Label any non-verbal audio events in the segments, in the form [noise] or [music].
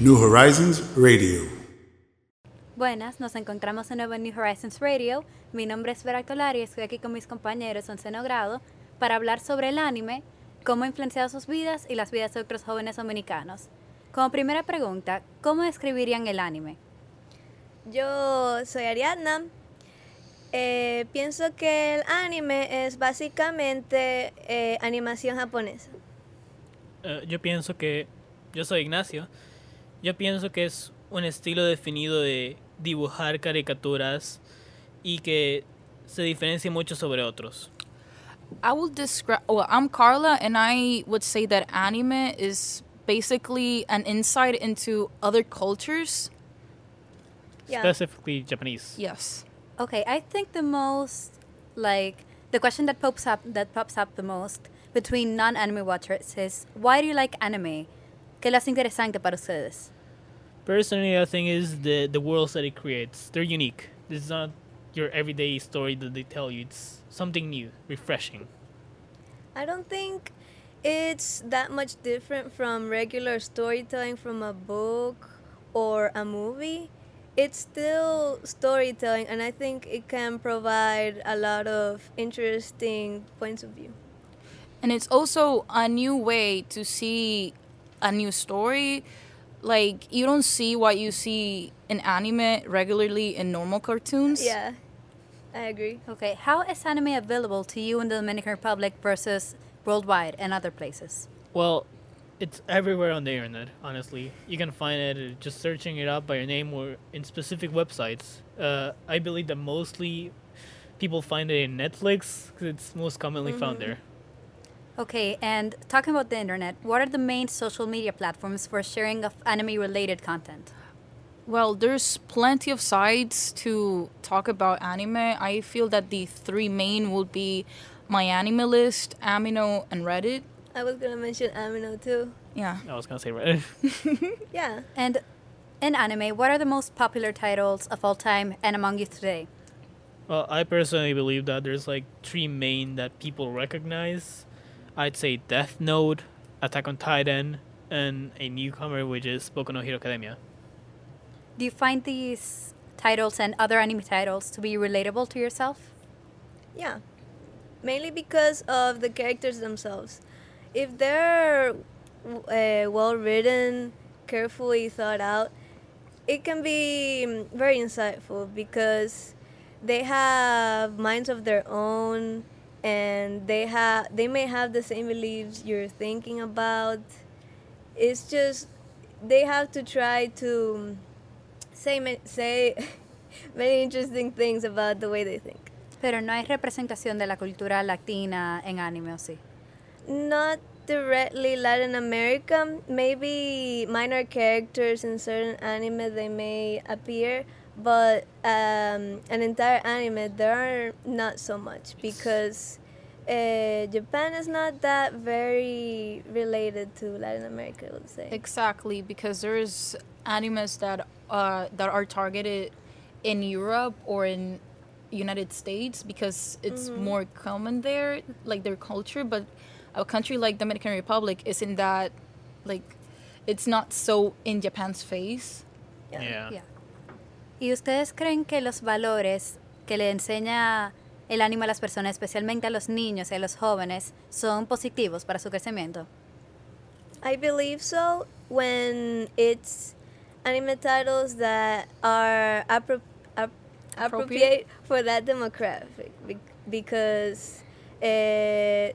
New Horizons Radio. Buenas, nos encontramos de nuevo en New Horizons Radio. Mi nombre es Vera Colari y estoy aquí con mis compañeros en seno grado para hablar sobre el anime, cómo ha influenciado sus vidas y las vidas de otros jóvenes dominicanos. Como primera pregunta, ¿cómo describirían el anime? Yo soy Ariadna. Eh, pienso que el anime es básicamente eh, animación japonesa. Uh, yo pienso que, yo soy Ignacio, yo pienso que es un estilo definido de dibujar caricaturas y que se diferencia mucho sobre otros. I will describe. Well, I'm Carla, and I would say that anime is basically an insight into other cultures. Yeah. Specifically Japanese. Yes. Okay, I think the most like the question that pops up that pops up the most between non-anime watchers is why do you like anime? ¿Qué hace interesante para ustedes? Personally, I think is the the worlds that it creates. They're unique. This is not your everyday story that they tell you. It's something new, refreshing. I don't think it's that much different from regular storytelling from a book or a movie. It's still storytelling, and I think it can provide a lot of interesting points of view. And it's also a new way to see a new story. Like, you don't see what you see in anime regularly in normal cartoons. Yeah, I agree. Okay, how is anime available to you in the Dominican Republic versus worldwide and other places? Well, it's everywhere on the internet. Honestly, you can find it uh, just searching it up by your name or in specific websites. Uh, I believe that mostly people find it in Netflix because it's most commonly found there. Okay, and talking about the internet, what are the main social media platforms for sharing of anime related content? Well, there's plenty of sites to talk about anime. I feel that the three main would be My Anime List, Amino, and Reddit. I was gonna mention Amino too. Yeah. I was gonna say Reddit. [laughs] Yeah. And in anime, what are the most popular titles of all time and among you today? Well, I personally believe that there's like three main that people recognize. I'd say Death Note, Attack on Titan, and a newcomer which is Boku no Hero Academia. Do you find these titles and other anime titles to be relatable to yourself? Yeah. Mainly because of the characters themselves. If they're uh, well written, carefully thought out, it can be mm, very insightful because they have minds of their own and they have they may have the same beliefs you're thinking about. It's just they have to try to say say [laughs] many interesting things about the way they think. Pero no hay representación de la cultura latina en anime, ¿o sí? Not directly Latin America. Maybe minor characters in certain anime they may appear, but um, an entire anime there are not so much because uh, Japan is not that very related to Latin America. I would say. Exactly, because there's animes that uh, that are targeted in Europe or in United States because it's more common there, like their culture. But a country like Dominican Republic isn't that, like, it's not so in Japan's face. Yeah. Yeah. ¿Y ustedes creen que los valores que le enseña el anime a las personas, especialmente a los niños y a los jóvenes, son positivos para su crecimiento? I believe so when it's anime titles that are appro- ap- appropriate for that demographic be- because uh,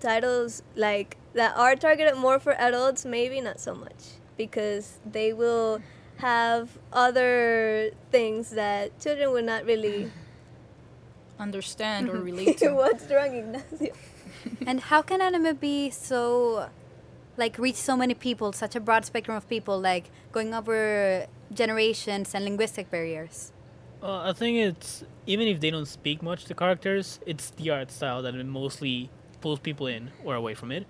titles like that are targeted more for adults maybe not so much because they will have other things that children would not really [clears throat] Understand or [laughs] relate to. [laughs] what's wrong ignacio [laughs] And how can anime be so like reach so many people, such a broad spectrum of people, like going over generations and linguistic barriers? Uh, I think it's even if they don't speak much, the characters, it's the art style that mostly pulls people in or away from it.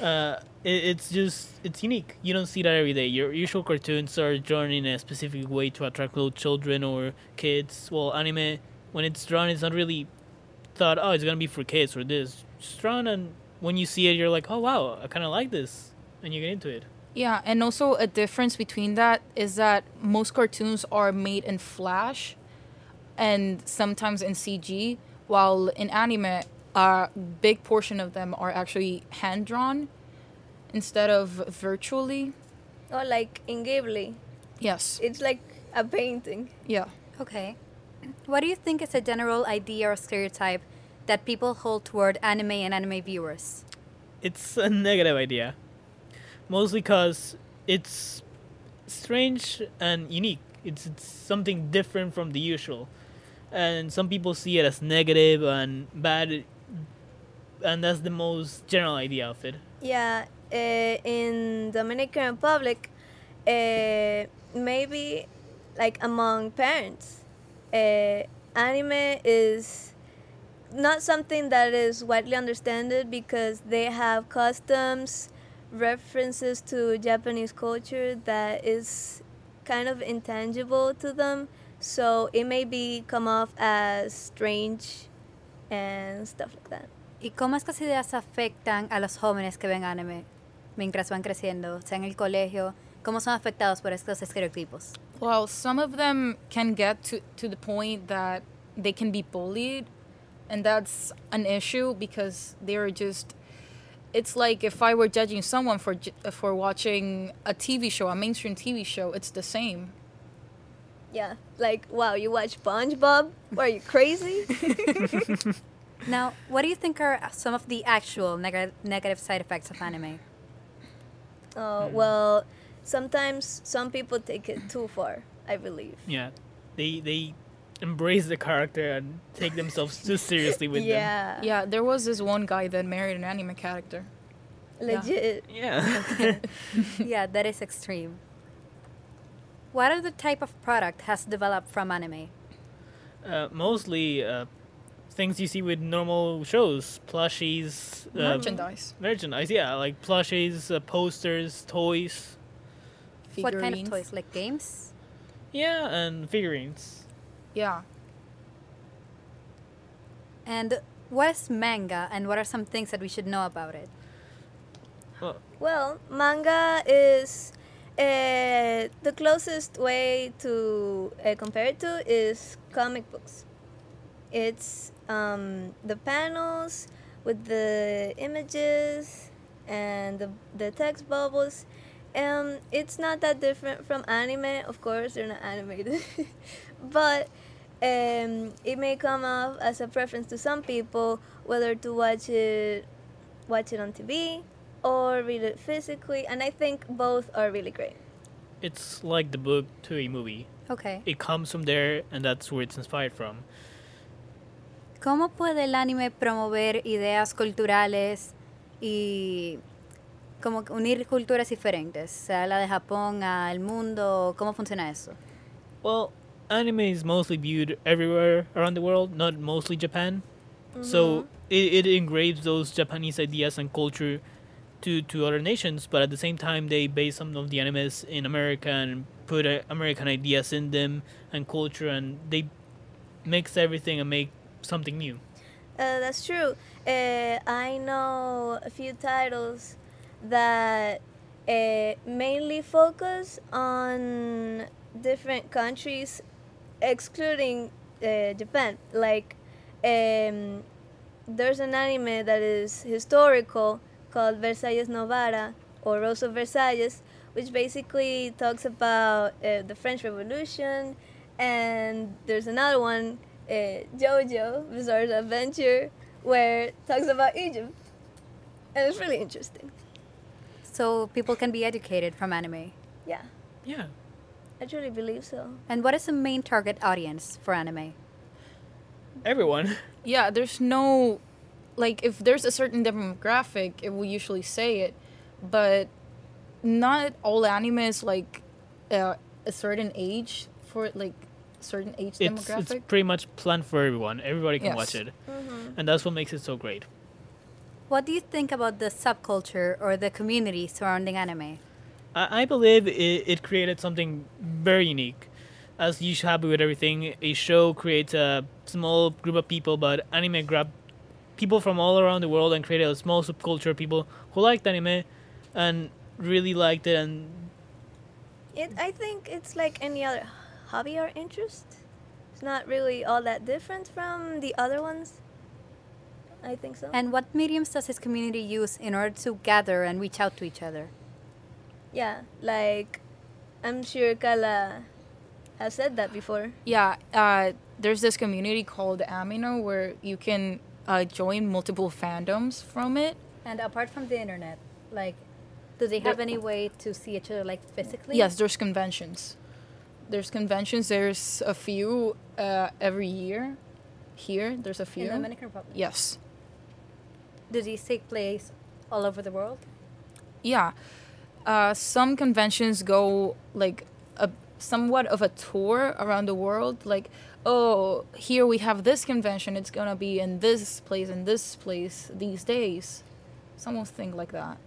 Uh, it, it's just it's unique. You don't see that every day. Your usual cartoons are drawn in a specific way to attract little children or kids. Well, anime when it's drawn, it's not really thought. Oh, it's gonna be for kids or this. It's drawn, and when you see it, you're like, oh wow, I kind of like this, and you get into it. Yeah, and also a difference between that is that most cartoons are made in Flash and sometimes in CG, while in anime, a big portion of them are actually hand drawn instead of virtually. Or like in Ghibli, Yes. it's like a painting. Yeah. Okay. [clears throat] What do you think is a general idea or stereotype that people hold toward anime and anime viewers? it's a negative idea. Mostly because it's strange and unique. It's, it's something different from the usual. And some people see it as negative and bad. And that's the most general idea of it. Yeah, uh, in Dominican Republic, uh, maybe like among parents, uh, anime is not something that is widely understood because they have customs, references to Japanese culture that is kind of intangible to them. So it may be come off as strange and stuff like that. ¿Y cómo estas ideas afectan a los jóvenes que ven anime mientras van creciendo, sea en el colegio? ¿Cómo son afectados por estos estereotipos? Well, some of them can get to, to the point that they can be bullied, and that's an issue because they're just. It's like if I were judging someone for for watching a TV show, a mainstream TV show, it's the same. Yeah, like wow, you watch SpongeBob? Are you crazy? [laughs] [laughs] Now, what do you think are some of the actual neg- negative side effects of anime? Oh well, sometimes some people take it too far. I believe. Yeah. They, they embrace the character and take themselves too seriously with them. yeah, Yeah, there was this one guy that married an anime character. legit. Yeah. [laughs] [laughs] yeah, that is extreme. What other type of product has developed from anime? uh, mostly uh, things you see with normal shows, plushies, um, Merchandise. merchandise. Yeah, like plushies, uh, posters, toys. figurines. What kind of toys? Like games? Yeah, and figurines. Yeah. And what is manga and what are some things that we should know about it? Well, Well, manga is uh, the closest way to uh, compare it to is comic books. It's um, the panels with the images and the, the text bubbles. Um, it's not that different from anime. Of course, they're not animated, [laughs] but um, it may come off as a preference to some people whether to watch it watch it on TV or read it physically, and I think both are really great. it's like the book to a movie. Okay. It comes from there, and that's where it's inspired from. ¿Cómo puede el anime promover ideas culturales y como unir culturas diferentes? Sea la de Japón al mundo, ¿cómo funciona eso? Well, anime is mostly viewed everywhere around the world, not mostly Japan. So it, it engraves those Japanese ideas and culture to, to other nations, but at the same time, they base some of the animes in America and put uh, American ideas in them and culture, and they mix everything and make something new. Uh, that's true. Uh, I know a few titles that uh, mainly focus on different countries, excluding uh, Japan. Like, um, there's an anime that is historical called Versailles no Bara or Rose of Versailles, which basically talks about uh, the French Revolution. And there's another one, uh, JoJo Bizarre Adventure, where it talks about Egypt. And it's really interesting. So people can be educated from anime. Yeah, Yeah. I truly believe so. And what is the main target audience for anime? Everyone. [laughs] Yeah, there's no like if there's a certain demographic, it will usually say it, but not all anime is like uh, a certain age for like certain age It's demographic. it's pretty much planned for everyone. Everybody can Yes. watch it, Mm-hmm. and that's what makes it so great. What do you think about the subculture or the community surrounding anime? I, I believe it, it created something very unique. As usually happen with everything, a show creates a small group of people, but anime grabbed people from all around the world and created a small subculture of people who liked anime and really liked it. And It, I think it's like any other hobby or interest. It's not really all that different from the other ones. I think so. And what mediums does this community use in order to gather and reach out to each other? yeah, like I'm sure Carla has said that before. yeah, uh, there's this community called Amino where you can uh, join multiple fandoms from it. And apart from the internet, like, do they have any way to see each other, like, physically? Yes, there's conventions. There's conventions. There's a few uh, every year. Here, there's a few. In the Dominican Republic? yes. Do these take place all over the world? Yeah. Uh, some conventions go like a somewhat of a tour around the world. Like, oh, here we have this convention. It's gonna be in this place in this place these days. Some thing like that.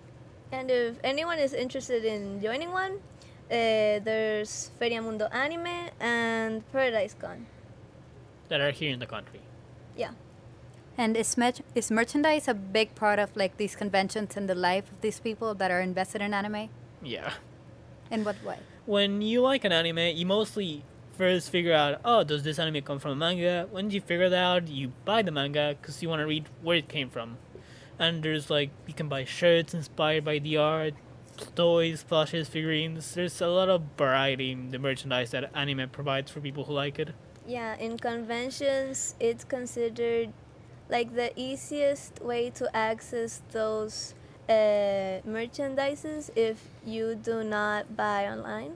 And if anyone is interested in joining one, uh, there's Feria Mundo Anime and Paradise Con. that are here in the country. Yeah. And is, mer- is merchandise a big part of, like, these conventions and the life of these people that are invested in anime? Yeah. In what way? When you like an anime, you mostly first figure out, oh, does this anime come from a manga? When you figure that out, you buy the manga because you want to read where it came from. And there's like, you can buy shirts inspired by the art, toys, plushes, figurines. There's a lot of variety in the merchandise that anime provides for people who like it. Yeah, in conventions, it's considered like the easiest way to access those uh, merchandises if you do not buy online.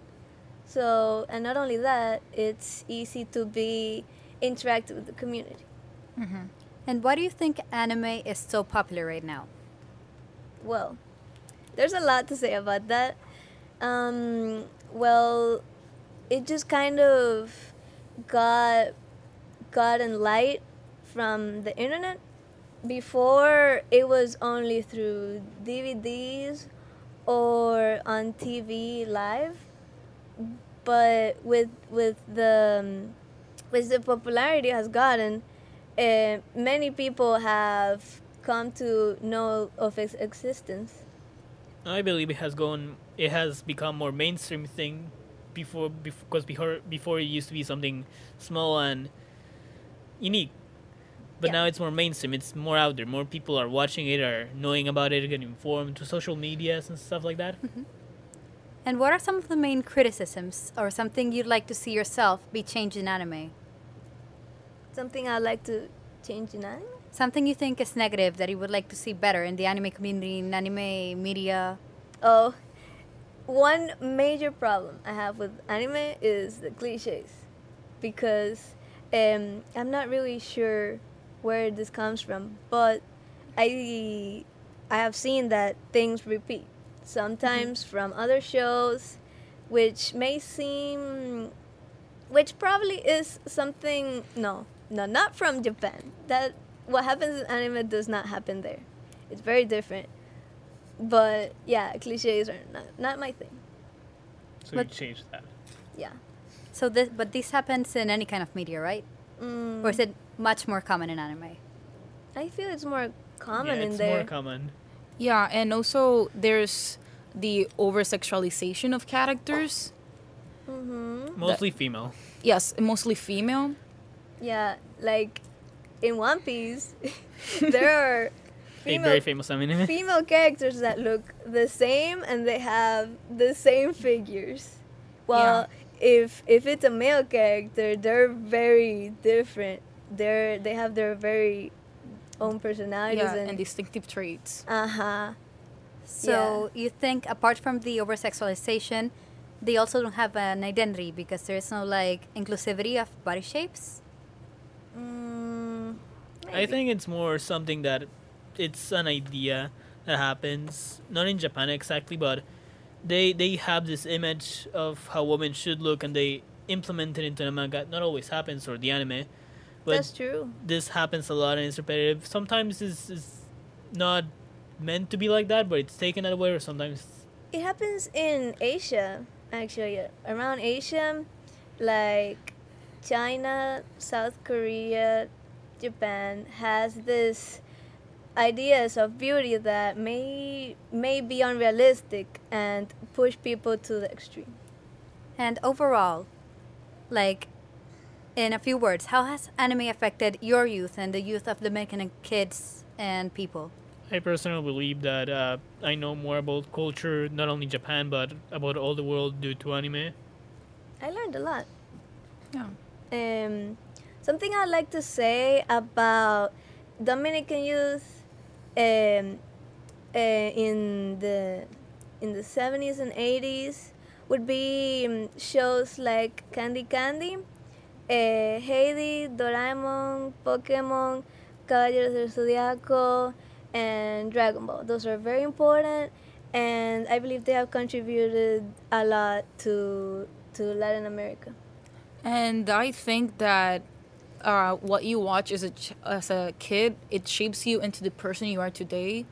So, and not only that, it's easy to be interactive with the community. And why do you think anime is so popular right now? Well, there's a lot to say about that. Um, well, it just kind of got gotten light from the internet. Before it was only through DVDs or on TV live, but with with the with the popularity has gotten, uh, many people have come to know of its existence. I believe it has gone, it has become more mainstream thing before, because before, before it used to be something small and unique. But Yeah. now it's more mainstream. It's more out there. More people are watching it, are knowing about it, getting informed to social medias and stuff like that. Mm-hmm. And what are some of the main criticisms or something you'd like to see yourself be changed in anime? Something I'd like to change in anime. Something you think is negative that you would like to see better in the anime community, in anime media? Oh, one major problem I have with anime is the cliches, because um, I'm not really sure where this comes from, but I I have seen that things repeat sometimes from other shows, which may seem, which probably is something no no not from Japan. That what happens in anime does not happen there. It's very different but yeah, cliches are not, not my thing. So But- you change that. Yeah. So this, but this happens in any kind of media, right? Mm, Or is it much more common in anime? I feel it's more common yeah, in it's more common. Yeah, and also there's the over sexualization of characters. mm-hmm. Mostly female. Yes, mostly female. Yeah, like in One Piece, [laughs] there are [laughs] A very female, famous anime. [laughs] female characters that look the same and they have the same figures. Well, if if it's a male character, they're very different. They're they have their very own personalities Yeah, and, and distinctive traits. uh huh. So you think apart from the over sexualization, they also don't have an identity because there's no like inclusivity of body shapes? Mm, I think it's more something that it's an idea that happens. Not in Japan exactly, but they they have this image of how women should look, and they implement it into the manga. Not always happens or the anime, but That's true. this happens a lot and it's repetitive. Sometimes it's, it's not meant to be like that, but it's taken that way, or sometimes It happens in Asia, actually. Around Asia, like China, South Korea, Japan has this ideas of beauty that may may be unrealistic and push people to the extreme. And overall, like, in a few words, how has anime affected your youth and the youth of Dominican kids and people? I personally believe that uh, I know more about culture, not only Japan, but about all the world due to anime. I learned a lot. Yeah. Um, something I'd like to say about Dominican youth um, uh, in the in the 70s and 80s would be um, shows like Candy Candy, uh, Heidi, Doraemon, Pokemon, Caballeros del Zodiaco, and Dragon Ball. Those are very important, and I believe they have contributed a lot to to Latin America. And I think that uh, what you watch as a ch- as a kid, it shapes you into the person you are today.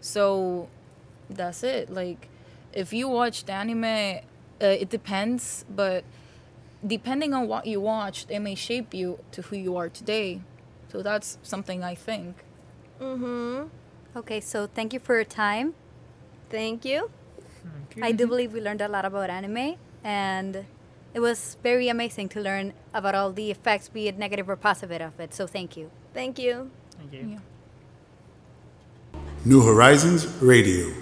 So that's it. Like, if you watched anime, uh, it depends, but depending on what you watched, it may shape you to who you are today. So that's something I think. Mm-hmm. Okay, so thank you for your time. Thank you. I do believe we learned a lot about anime, and it was very amazing to learn about all the effects, be it negative or positive, of it. So thank you. Thank you. Thank you. Yeah. New Horizons Radio.